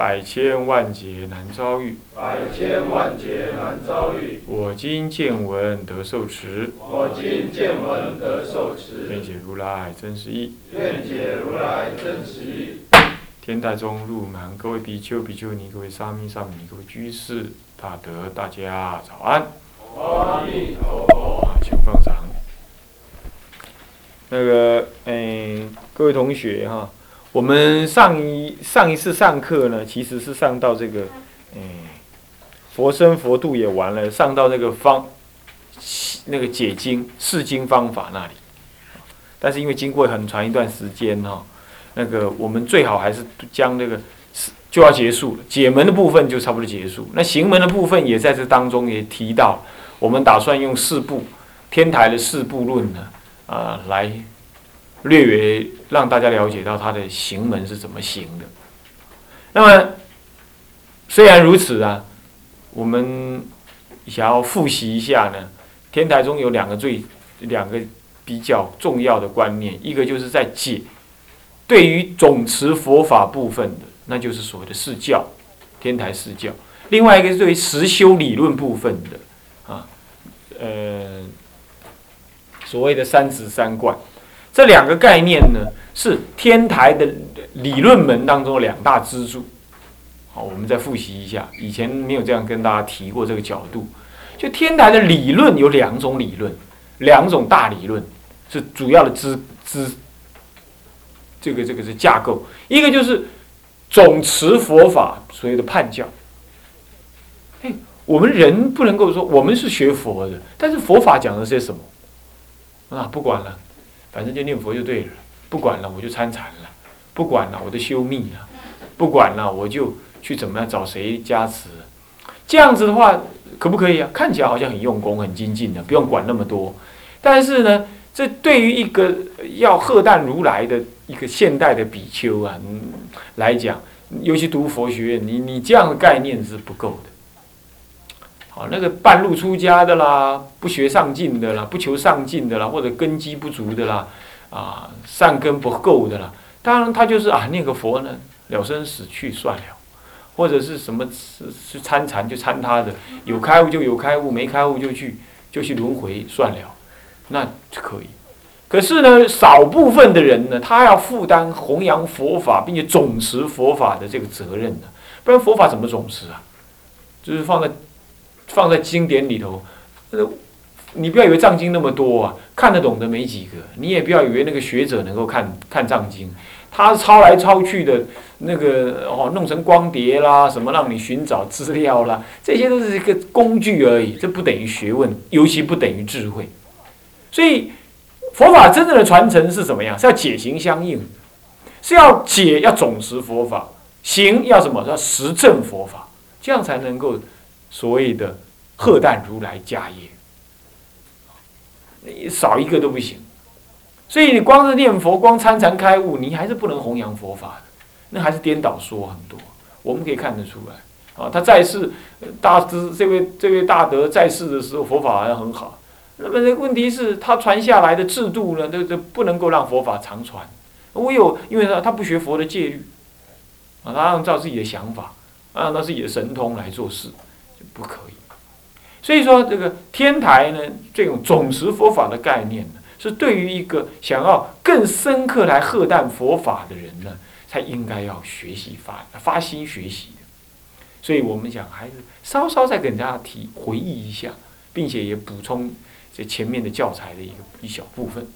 百千万劫难遭遇。百千万劫难遭遇。我今见闻得受持。我今见闻得受持。愿解如来真实义。愿解如来真实义。天台中入门，各位比丘、比丘尼，各位沙弥、沙弥尼，各位居士、大德，大家早安。阿弥陀佛。请放长。那个，哎，各位同学哈。我们上一上一次上课呢，其实是上到这个，嗯，佛生佛度也完了，上到那个方，那个解经释经方法那里。但是因为经过很长一段时间哈，那个我们最好还是将那个就要结束了，解门的部分就差不多结束。那行门的部分也在这当中也提到，我们打算用四部天台的四部论呢，啊来。略微让大家了解到他的行门是怎么行的。那么，虽然如此啊，我们想要复习一下呢。天台中有两个最两个比较重要的观念，一个就是在解对于总持佛法部分的，那就是所谓的释教，天台释教；另外一个是对于实修理论部分的啊，呃，所谓的三执三观。这两个概念呢，是天台的理论门当中两大支柱。好，我们再复习一下，以前没有这样跟大家提过这个角度。就天台的理论有两种理论，两种大理论是主要的支支，这个这个是架构。一个就是总持佛法所谓的判教。哎，我们人不能够说我们是学佛的，但是佛法讲的些什么啊？不管了。反正就念佛就对了，不管了，我就参禅了，不管了，我就修密了，不管了，我就去怎么样找谁加持，这样子的话可不可以啊？看起来好像很用功、很精进的，不用管那么多。但是呢，这对于一个要喝淡如来的一个现代的比丘啊来讲，尤其读佛学院，你你这样的概念是不够的。那个半路出家的啦，不学上进的啦，不求上进的啦，或者根基不足的啦，啊，善根不够的啦，当然他就是啊，念个佛呢，了生死去算了，或者是什么是是参禅就参他的，有开悟就有开悟，没开悟就去就去轮回算了，那可以。可是呢，少部分的人呢，他要负担弘扬佛法并且总持佛法的这个责任的，不然佛法怎么总持啊？就是放在。放在经典里头，呃，你不要以为藏经那么多啊，看得懂的没几个。你也不要以为那个学者能够看看藏经，他抄来抄去的，那个哦，弄成光碟啦，什么让你寻找资料啦，这些都是一个工具而已，这不等于学问，尤其不等于智慧。所以，佛法真正的传承是怎么样？是要解行相应，是要解要总持佛法，行要什么？要实证佛法，这样才能够。所谓的鹤旦如来家业，你少一个都不行。所以你光是念佛、光参禅开悟，你还是不能弘扬佛法的，那还是颠倒说很多。我们可以看得出来，啊，他在世大师这位这位大德在世的时候，佛法好像很好。那么问题是，他传下来的制度呢，都都不能够让佛法长传。唯有因为他他不学佛的戒律，啊，他按照自己的想法，按照自己的神通来做事。不可以，所以说这个天台呢，这种总持佛法的概念呢，是对于一个想要更深刻来喝淡佛法的人呢，才应该要学习发发心学习的。所以我们讲还是稍稍再给大家提回忆一下，并且也补充这前面的教材的一个一小部分。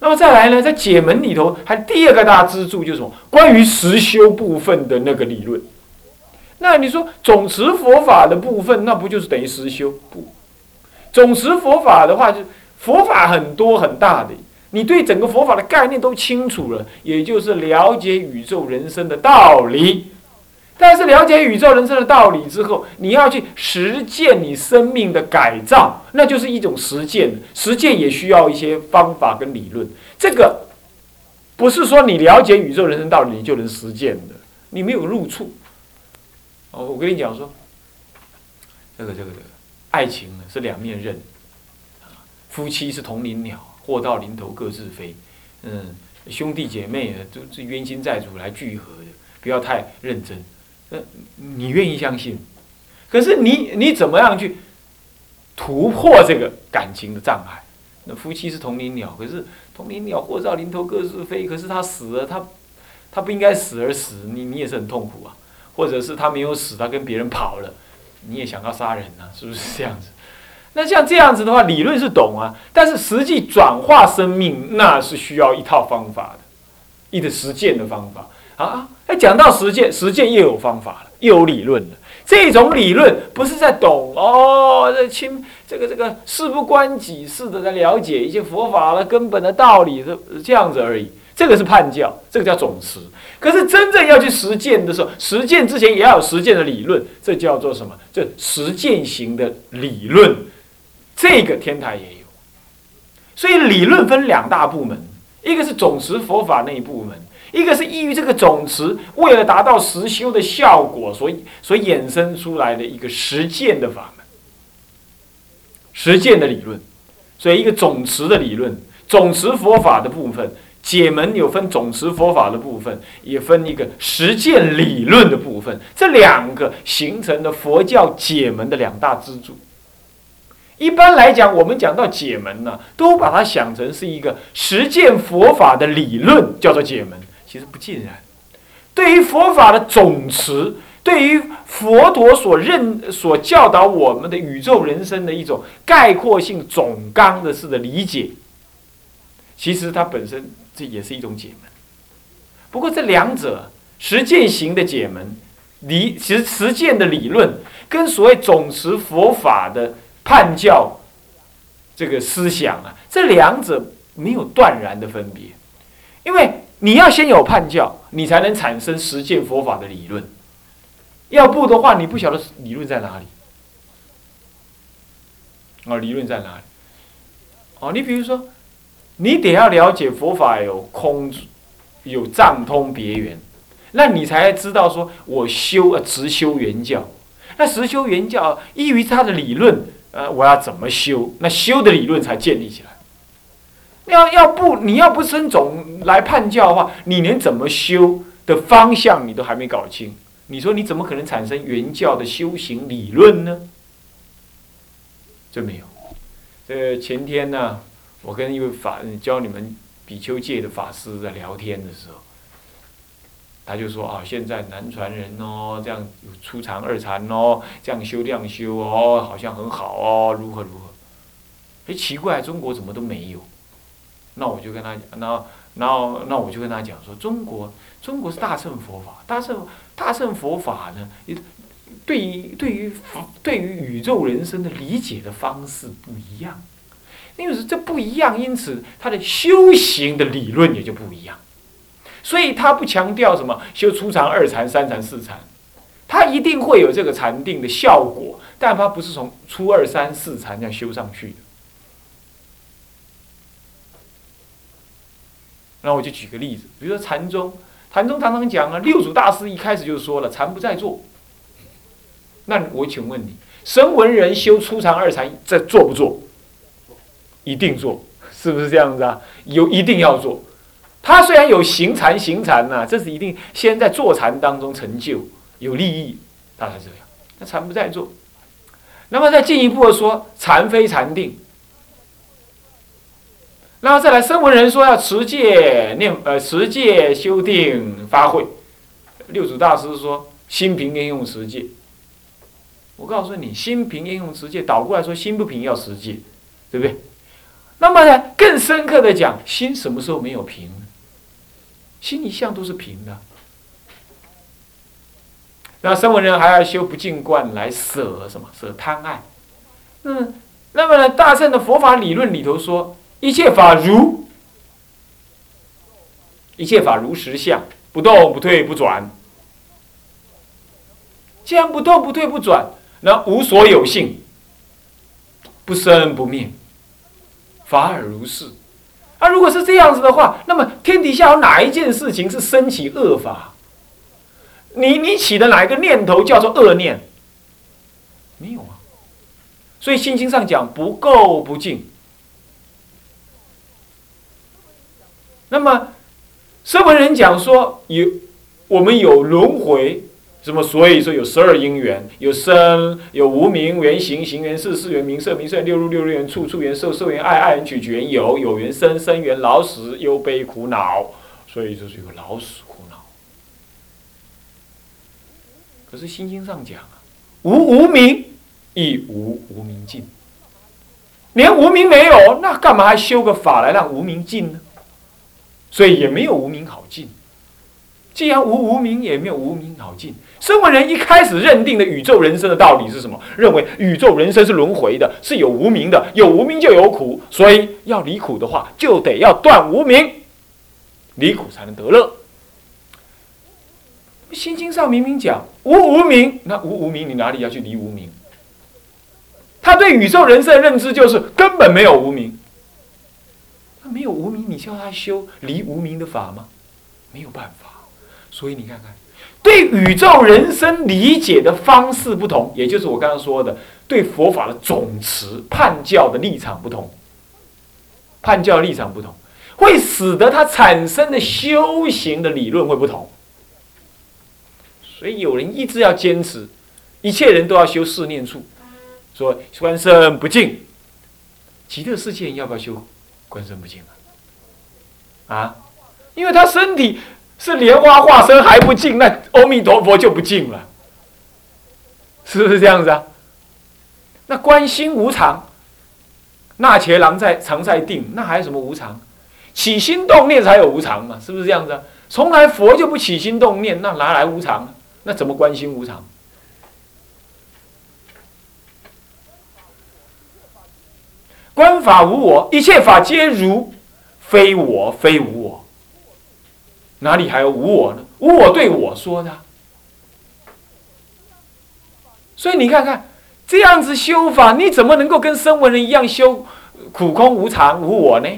那么再来呢，在解门里头，还第二个大支柱就是什么？关于实修部分的那个理论。那你说总持佛法的部分，那不就是等于实修？不，总持佛法的话，就佛法很多很大的，你对整个佛法的概念都清楚了，也就是了解宇宙人生的道理，但是了解宇宙人生的道理之后，你要去实践你生命的改造，那就是一种实践。实践也需要一些方法跟理论。这个不是说你了解宇宙人生道理你就能实践的，你没有入处。哦，我跟你讲说，这个这个这个，爱情呢是两面刃，夫妻是同林鸟，祸到临头各自飞。嗯，兄弟姐妹呢都是冤亲债主来聚合的，不要太认真。那你愿意相信？可是你你怎么样去突破这个感情的障碍？那夫妻是同林鸟，可是同林鸟祸到临头各自飞。可是他死了，他他不应该死而死，你你也是很痛苦啊。或者是他没有死，他跟别人跑了，你也想要杀人啊？是不是这样子？那像这样子的话，理论是懂啊，但是实际转化生命，那是需要一套方法的，一个实践的方法。啊，哎，讲到实践，实践又有方法了，又有理论了。这种理论不是在懂哦，这亲，这个这个事不关己似的在了解一些佛法的根本的道理，这这样子而已。这个是判教，这个叫总持。可是真正要去实践的时候，实践之前也要有实践的理论，这叫做什么？这实践型的理论，这个天台也有。所以理论分两大部门，一个是总持佛法那一部门。一个是依于这个总持，为了达到实修的效果，所以所衍生出来的一个实践的法门，实践的理论，所以一个总持的理论，总持佛法的部分，解门有分总持佛法的部分，也分一个实践理论的部分，这两个形成的佛教解门的两大支柱。一般来讲，我们讲到解门呢，都把它想成是一个实践佛法的理论，叫做解门。其实不尽然，对于佛法的总持，对于佛陀所认、所教导我们的宇宙人生的一种概括性总纲的式的理解，其实它本身这也是一种解门。不过这两者实践型的解门理，其实实践的理论跟所谓总持佛法的判教这个思想啊，这两者没有断然的分别，因为。你要先有判教，你才能产生实践佛法的理论。要不的话，你不晓得理论在哪里。哦，理论在哪里？哦，你比如说，你得要了解佛法有空，有藏通别圆，那你才知道说我修呃直修原教。那实修原教依于他的理论，呃，我要怎么修？那修的理论才建立起来。要要不你要不生种来判教的话，你连怎么修的方向你都还没搞清，你说你怎么可能产生原教的修行理论呢？这没有。这前天呢，我跟一位法教你们比丘戒的法师在聊天的时候，他就说啊，现在南传人哦，这样有初禅、二禅哦，这样修、这样修哦，好像很好哦，如何如何？哎，奇怪，中国怎么都没有？那我就跟他讲，那那，那我就跟他讲说，中国，中国是大乘佛法，大乘大乘佛法呢，对于对于对于宇宙人生的理解的方式不一样，因为这不一样，因此他的修行的理论也就不一样，所以他不强调什么修初禅、二禅、三禅、四禅，他一定会有这个禅定的效果，但他不是从初二三四禅这样修上去的。那我就举个例子，比如说禅宗，禅宗常常讲啊，六祖大师一开始就说了，禅不在坐。那我请问你，声闻人修初禅、二禅，在做不做？一定做，是不是这样子啊？有一定要做。他虽然有行禅，行禅呐，这是一定先在坐禅当中成就有利益，他才这样。那禅不在坐。那么再进一步的说，禅非禅定。然后再来，声闻人说要持戒念，呃，持戒修定发慧。六祖大师说，心平应用持戒。我告诉你，心平应用持戒，倒过来说，心不平要持戒，对不对？那么呢，更深刻的讲，心什么时候没有平？心一向都是平的。那声闻人还要修不净观来舍什么？舍贪爱。嗯，那么呢，大乘的佛法理论里头说。一切法如，一切法如实相，不动不退不转。既然不动不退不转，那无所有性，不生不灭，法尔如是。啊，如果是这样子的话，那么天底下有哪一件事情是升起恶法？你你起的哪一个念头叫做恶念？没有啊。所以心经上讲不垢不净。那么，声闻人讲说有我们有轮回，什么？所以说有十二因缘，有生，有无名缘行，行缘事，事缘名色，名色六入六入缘处，处缘受，受缘爱，爱缘取，取缘有，有缘生，生缘老死忧悲苦恼，所以就是有老死苦恼。可是心经上讲啊，无无名亦无无名尽，连无名没有，那干嘛还修个法来让无名尽呢？所以也没有无名好尽。既然无无名，也没有无名好尽。身为人一开始认定的宇宙人生的道理是什么？认为宇宙人生是轮回的，是有无名的，有无名就有苦，所以要离苦的话，就得要断无名，离苦才能得乐。心经上明明讲无无名，那无无名，你哪里要去离无名？他对宇宙人生的认知就是根本没有无名。那没有无名，你叫他修离无名的法吗？没有办法。所以你看看，对宇宙人生理解的方式不同，也就是我刚刚说的，对佛法的总持判教的立场不同，判教立场不同，会使得他产生的修行的理论会不同。所以有人一直要坚持，一切人都要修四念处，说观身不净，极乐世界要不要修？观身不净啊，啊，因为他身体是莲花化身还不净，那阿弥陀佛就不净了，是不是这样子啊？那观心无常，那且狼在常在定，那还有什么无常？起心动念才有无常嘛，是不是这样子？从来佛就不起心动念，那哪来无常？那怎么观心无常？观法无我，一切法皆如，非我非无我，哪里还有无我呢？无我对我说的，所以你看看这样子修法，你怎么能够跟声闻人一样修苦空无常无我呢？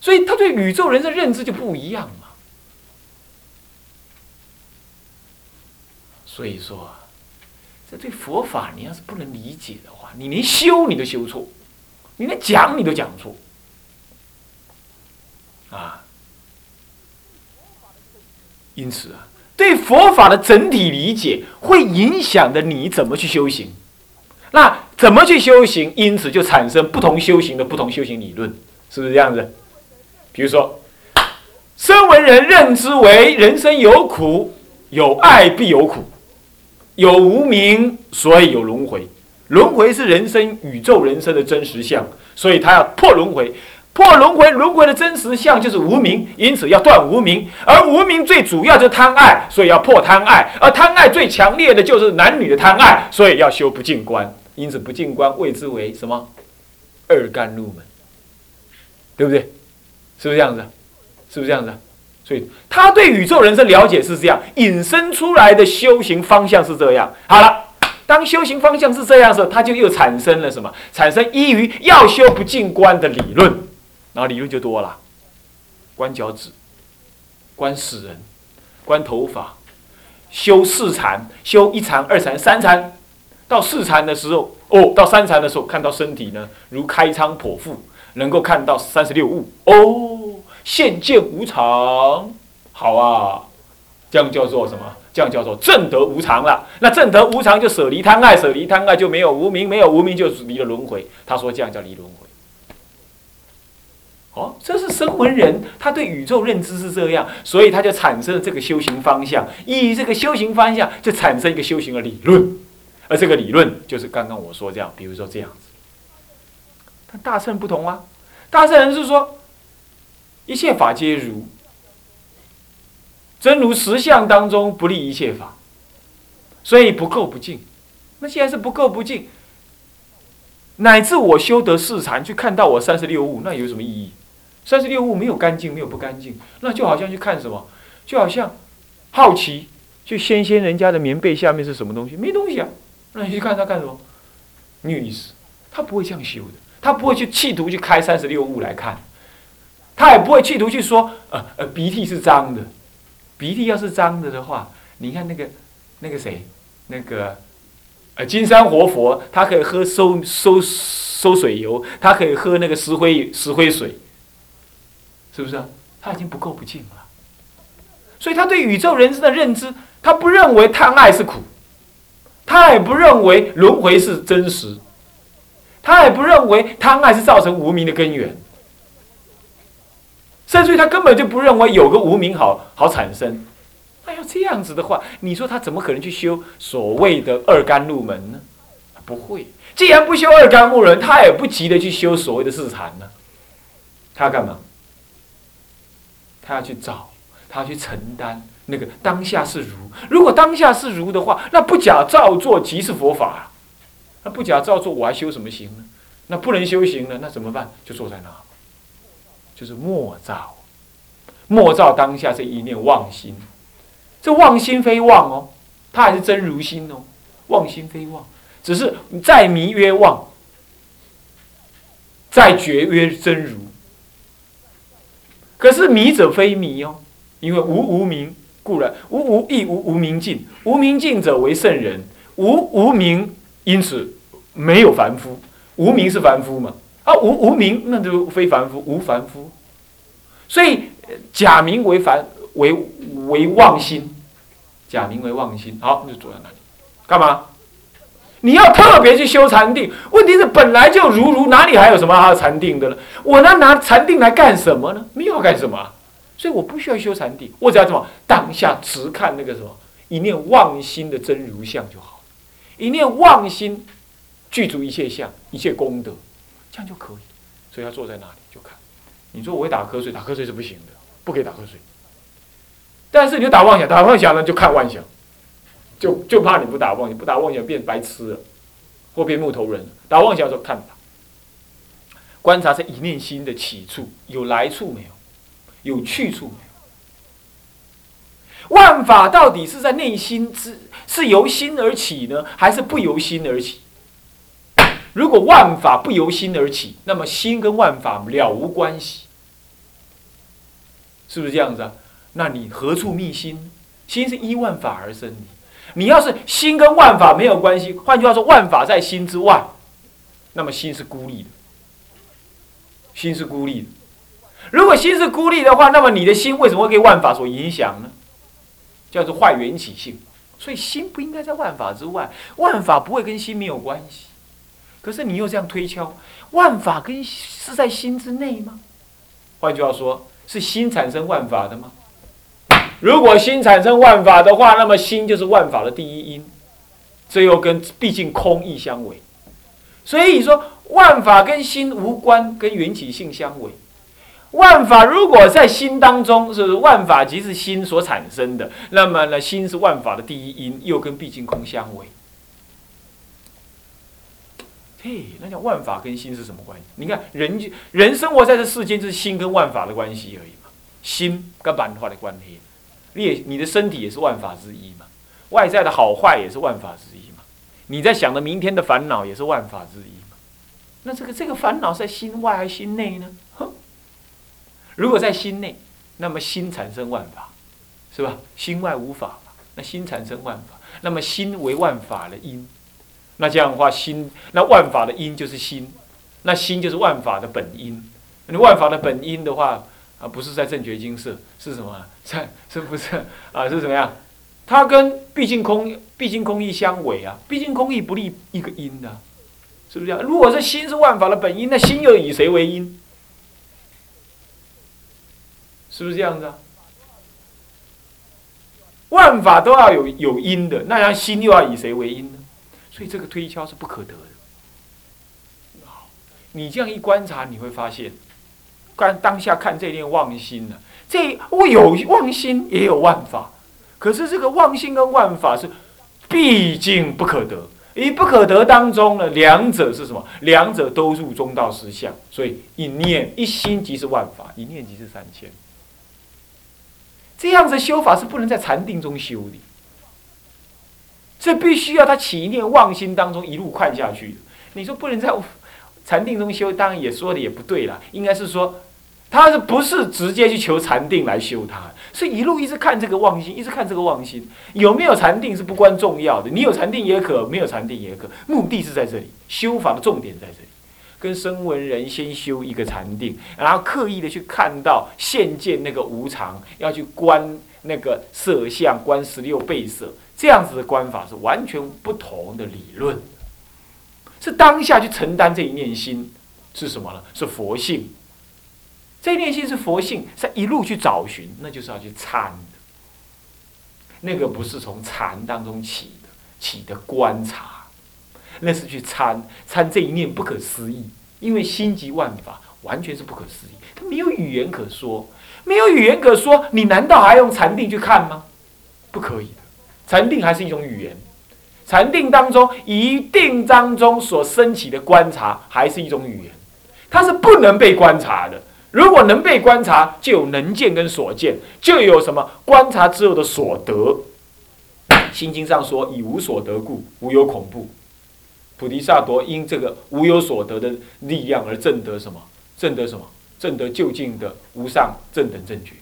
所以他对宇宙人的认知就不一样嘛。所以说，这对佛法你要是不能理解的话，你连修你都修错。你连讲你都讲错，啊！因此啊，对佛法的整体理解会影响着你怎么去修行。那怎么去修行？因此就产生不同修行的不同修行理论，是不是这样子？比如说，身为人认知为人生有苦，有爱必有苦，有无名，所以有轮回。轮回是人生宇宙人生的真实相，所以他要破轮回，破轮回，轮回的真实相就是无名，因此要断无名，而无名最主要就是贪爱，所以要破贪爱，而贪爱最强烈的就是男女的贪爱，所以要修不净观，因此不净观谓之为什么？二干入门，对不对？是不是这样子？是不是这样子？所以他对宇宙人生了解是这样，引申出来的修行方向是这样。好了。当修行方向是这样时候，他就又产生了什么？产生依于要修不净观的理论，然后理论就多了：观脚趾、观死人、观头发，修四禅，修一禅、二禅、三禅。到四禅的时候，哦，到三禅的时候，看到身体呢如开仓剖腹，能够看到三十六物。哦，现见无常，好啊，这样叫做什么？这样叫做正得无常了。那正得无常就舍离贪爱，舍离贪爱就没有无名，没有无名就离了轮回。他说这样叫离轮回。哦，这是声闻人，他对宇宙认知是这样，所以他就产生了这个修行方向。以这个修行方向，就产生一个修行的理论。而这个理论就是刚刚我说这样，比如说这样子。但大圣不同啊，大圣人是说一切法皆如。真如实相当中不立一切法，所以不垢不净。那既然是不垢不净，乃至我修得四禅去看到我三十六物，那有什么意义？三十六物没有干净，没有不干净，那就好像去看什么？就好像好奇就先先人家的棉被下面是什么东西？没东西啊，那你去看他干什么？没有意思，他不会这样修的，他不会去企图去开三十六物来看，他也不会企图去说，呃呃，鼻涕是脏的，鼻涕要是脏的的话，你看那个那个谁，那个呃金山活佛，他可以喝收收收水油，他可以喝那个石灰石灰水，是不是？他已经不够不净了。所以他对宇宙人生的认知，他不认为贪爱是苦，他也不认为轮回是真实，他也不认为贪爱是造成无名的根源，甚至于他根本就不认为有个无名好好产生。那要这样子的话，你说他怎么可能去修所谓的二甘入门呢？不会。既然不修二甘入门，他也不急着去修所谓的四禅呢。他要干嘛？他要去找。他要去承担那个当下是如，如果当下是如的话，那不假造作即是佛法。啊那不假造作，我还修什么行呢？那不能修行了，那怎么办？就坐在那，就是莫造，莫造当下这一念妄心。这妄心非妄哦，它还是真如心哦。妄心非妄，只是在迷曰妄，在觉曰真如。可是迷者非迷哦。因为无无名故然，无无亦无无明尽，无明尽者为圣人，无无明因此没有凡夫，无名是凡夫嘛？啊，无无名那就非凡夫，无凡夫，所以假名为凡为为妄心，假名为妄心，好，那就坐在那里，干嘛？你要特别去修禅定，问题是本来就如如，哪里还有什么要禅定的呢？我那拿禅定来干什么呢？没有干什么。所以我不需要修禅定，我只要怎么当下只看那个什么一念妄心的真如相就好，一念妄心具足一切相、一切功德，这样就可以。所以要坐在那里就看。你说我会打瞌睡，打瞌睡是不行的，不可以打瞌睡。但是你就打妄想，打妄想呢就看妄想，就就怕你不打妄想，不打妄想变白痴了，或变木头人了。打妄想的时候看吧，观察这一念心的起处有来处没有。有去处没有？万法到底是在内心之，是由心而起呢，还是不由心而起？如果万法不由心而起，那么心跟万法了无关系，是不是这样子啊？那你何处觅心？心是依万法而生的。你要是心跟万法没有关系，换句话说，万法在心之外，那么心是孤立的，心是孤立的。如果心是孤立的话，那么你的心为什么会被万法所影响呢？叫做坏缘起性。所以心不应该在万法之外，万法不会跟心没有关系。可是你又这样推敲，万法跟是在心之内吗？换句话说，是心产生万法的吗？如果心产生万法的话，那么心就是万法的第一因，这又跟毕竟空义相违。所以说，万法跟心无关，跟缘起性相违。万法如果在心当中，是万法即是心所产生的，那么呢，心是万法的第一因，又跟毕竟空相违。嘿，那叫万法跟心是什么关系？你看，人人生活在这世间，就是心跟万法的关系而已嘛。心跟万法的关系，你你的身体也是万法之一嘛。外在的好坏也是万法之一嘛。你在想的明天的烦恼也是万法之一嘛。那这个这个烦恼在心外还是心内呢？哼。如果在心内，那么心产生万法，是吧？心外无法嘛，那心产生万法，那么心为万法的因，那这样的话，心那万法的因就是心，那心就是万法的本因。你万法的本因的话，啊，不是在正觉经色，是什么？在是不是啊？是怎么样？它跟毕竟空毕竟空义相违啊！毕竟空义不立一个因的，是不是这样？如果是心是万法的本因，那心又以谁为因？是不是这样子啊？万法都要有有因的，那样心又要以谁为因呢？所以这个推敲是不可得的。你这样一观察，你会发现，看当下看这念妄心呢，这我有妄心也有万法，可是这个妄心跟万法是毕竟不可得。以不可得当中呢，两者是什么？两者都入中道实相，所以一念一心即是万法，一念即是三千。这样子修法是不能在禅定中修的，这必须要他起念妄心当中一路看下去。你说不能在禅定中修，当然也说的也不对了，应该是说。他是不是直接去求禅定来修它？是一路一直看这个妄心，一直看这个妄心有没有禅定是不关重要的。你有禅定也可，没有禅定也可，目的是在这里，修法的重点在这里。跟声闻人先修一个禅定，然后刻意的去看到现见那个无常，要去观那个色相，观十六倍色，这样子的观法是完全不同的理论。是当下去承担这一念心，是什么呢？是佛性。这念心是佛性，是一路去找寻，那就是要去参的。那个不是从禅当中起的，起的观察，那是去参参这一念不可思议，因为心即万法，完全是不可思议，它没有语言可说，没有语言可说，你难道还用禅定去看吗？不可以的，禅定还是一种语言，禅定当中一定当中所升起的观察还是一种语言，它是不能被观察的。如果能被观察，就有能见跟所见，就有什么观察之后的所得。心经上说：“以无所得故，无有恐怖。”菩提萨埵因这个无有所得的力量而证得什么？证得什么？证得究竟的无上正等正觉。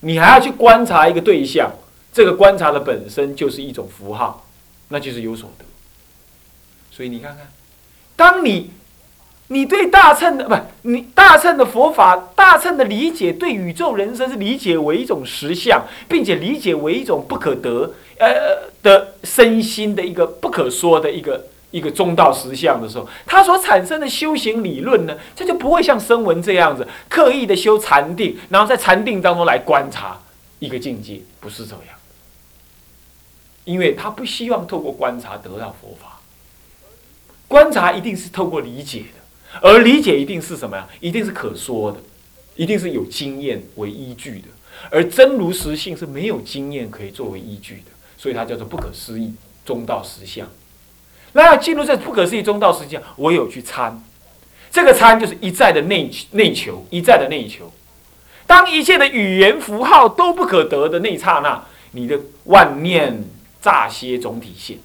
你还要去观察一个对象，这个观察的本身就是一种符号，那就是有所得。所以你看看，当你。你对大乘的不，你大乘的佛法，大乘的理解对宇宙人生是理解为一种实相，并且理解为一种不可得呃的身心的一个不可说的一个一个中道实相的时候，它所产生的修行理论呢，这就不会像声闻这样子刻意的修禅定，然后在禅定当中来观察一个境界，不是这样，因为他不希望透过观察得到佛法，观察一定是透过理解的。而理解一定是什么呀？一定是可说的，一定是有经验为依据的。而真如实性是没有经验可以作为依据的，所以它叫做不可思议中道实相。那要进入这不可思议中道实相，我有去参，这个参就是一再的内内求，一再的内求。当一切的语言符号都不可得的那刹那，你的万念乍歇总体现。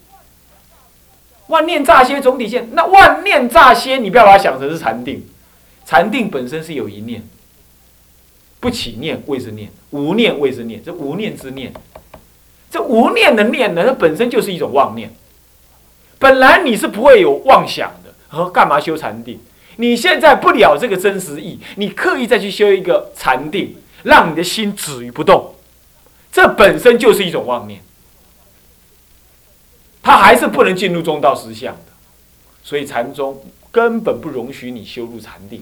万念乍歇总体现，那万念乍歇，你不要把它想成是禅定，禅定本身是有一念，不起念谓之念，无念谓之念，这无念之念，这无念的念呢，它本身就是一种妄念。本来你是不会有妄想的，和干嘛修禅定？你现在不了这个真实意，你刻意再去修一个禅定，让你的心止于不动，这本身就是一种妄念。他还是不能进入中道实相的，所以禅宗根本不容许你修入禅定，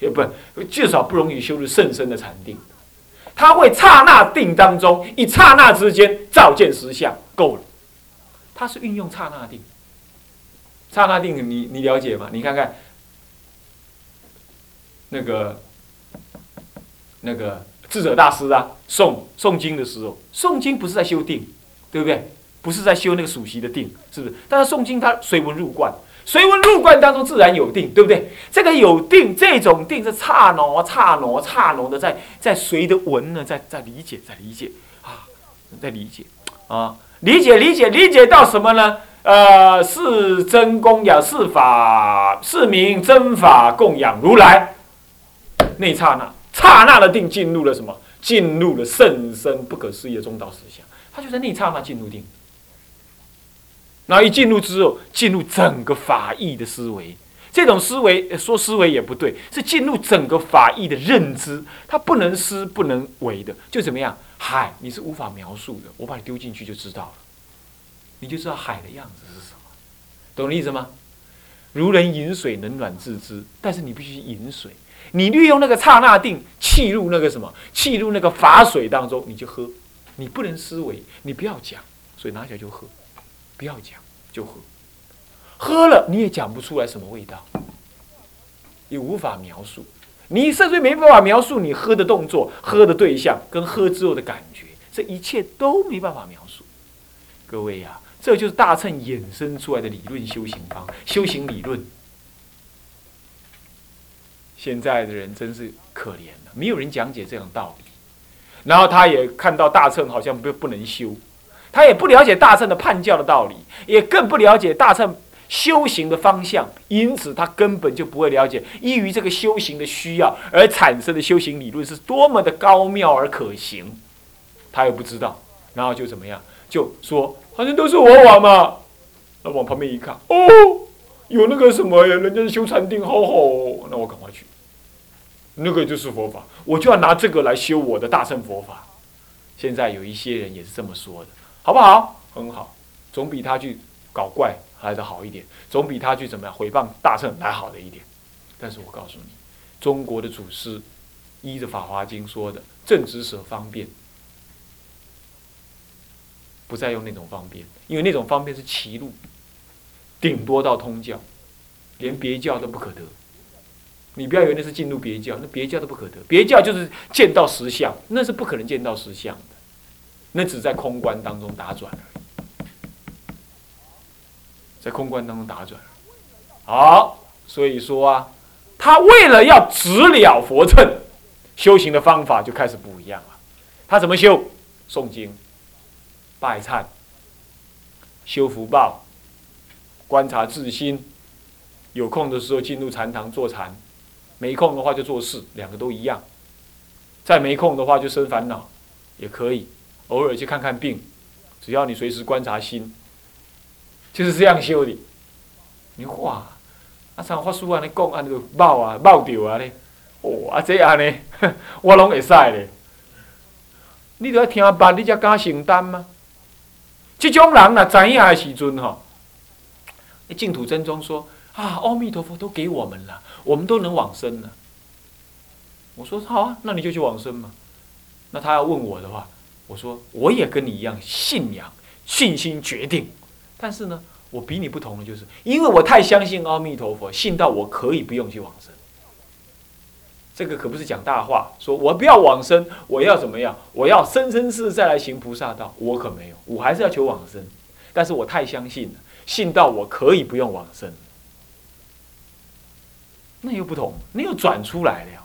也不至少不容许修入甚深的禅定。他会刹那定当中，一刹那之间照见实相，够了。他是运用刹那定，刹那定你你了解吗？你看看那个那个智者大师啊，诵诵经的时候，诵经不是在修定，对不对？不是在修那个属习的定，是不是？但是诵经它随文入观，随文入观当中自然有定，对不对？这个有定，这种定是刹那、刹那、刹那的，在在随的文呢，在在理解，在理解啊，在理解啊，理解理解理解到什么呢？呃，是真供养，是法，是名真法供养如来。那刹那，刹那的定进入了什么？进入了甚深不可思议的中道思想，他就在那刹那进入定。然后一进入之后，进入整个法义的思维，这种思维说思维也不对，是进入整个法义的认知，它不能思不能为的，就怎么样？海你是无法描述的，我把你丢进去就知道了，你就知道海的样子是什么，懂的意思吗？如人饮水，冷暖自知，但是你必须饮水，你利用那个刹那定，气入那个什么，气入那个法水当中，你就喝，你不能思维，你不要讲，所以拿起来就喝。不要讲，就喝，喝了你也讲不出来什么味道，也无法描述，你甚至没办法描述你喝的动作、喝的对象跟喝之后的感觉，这一切都没办法描述。各位呀，这就是大乘衍生出来的理论修行方、修行理论。现在的人真是可怜了，没有人讲解这种道理，然后他也看到大乘好像不不能修。他也不了解大乘的判教的道理，也更不了解大乘修行的方向，因此他根本就不会了解依于这个修行的需要而产生的修行理论是多么的高妙而可行，他又不知道，然后就怎么样，就说好像都是我往嘛，那往旁边一看，哦，有那个什么呀，人家修禅定好好哦，那我赶快去，那个就是佛法，我就要拿这个来修我的大乘佛法。现在有一些人也是这么说的，好不好？很好，总比他去搞怪。来的好一点，总比他去怎么样毁谤大乘来好的一点。但是我告诉你，中国的祖师依着《法华经》说的“正直舍方便”，不再用那种方便，因为那种方便是歧路，顶多到通教，连别教都不可得。你不要以为那是进入别教，那别教都不可得。别教就是见到实相，那是不可能见到实相，那只在空观当中打转而已。在空观当中打转，好，所以说啊，他为了要直了佛乘，修行的方法就开始不一样了。他怎么修？诵经、拜忏、修福报、观察自心。有空的时候进入禅堂坐禅，没空的话就做事，两个都一样。再没空的话就生烦恼，也可以偶尔去看看病，只要你随时观察心。就是这样修的。你哇，啊，像法师安尼讲，安尼就冒啊，冒掉啊咧。哦，啊，这安尼，我拢会使咧。你都要听办，你才敢承担吗？这种人若知影的时阵吼，净土真宗说啊，阿弥陀佛都给我们了，我们都能往生了。我说好啊，那你就去往生嘛。那他要问我的话，我说我也跟你一样信仰，信心决定。但是呢，我比你不同的就是，因为我太相信阿弥陀佛，信到我可以不用去往生。这个可不是讲大话，说我不要往生，我要怎么样？我要生生世再来行菩萨道，我可没有，我还是要求往生。但是我太相信了，信到我可以不用往生，那又不同，那又转出来了。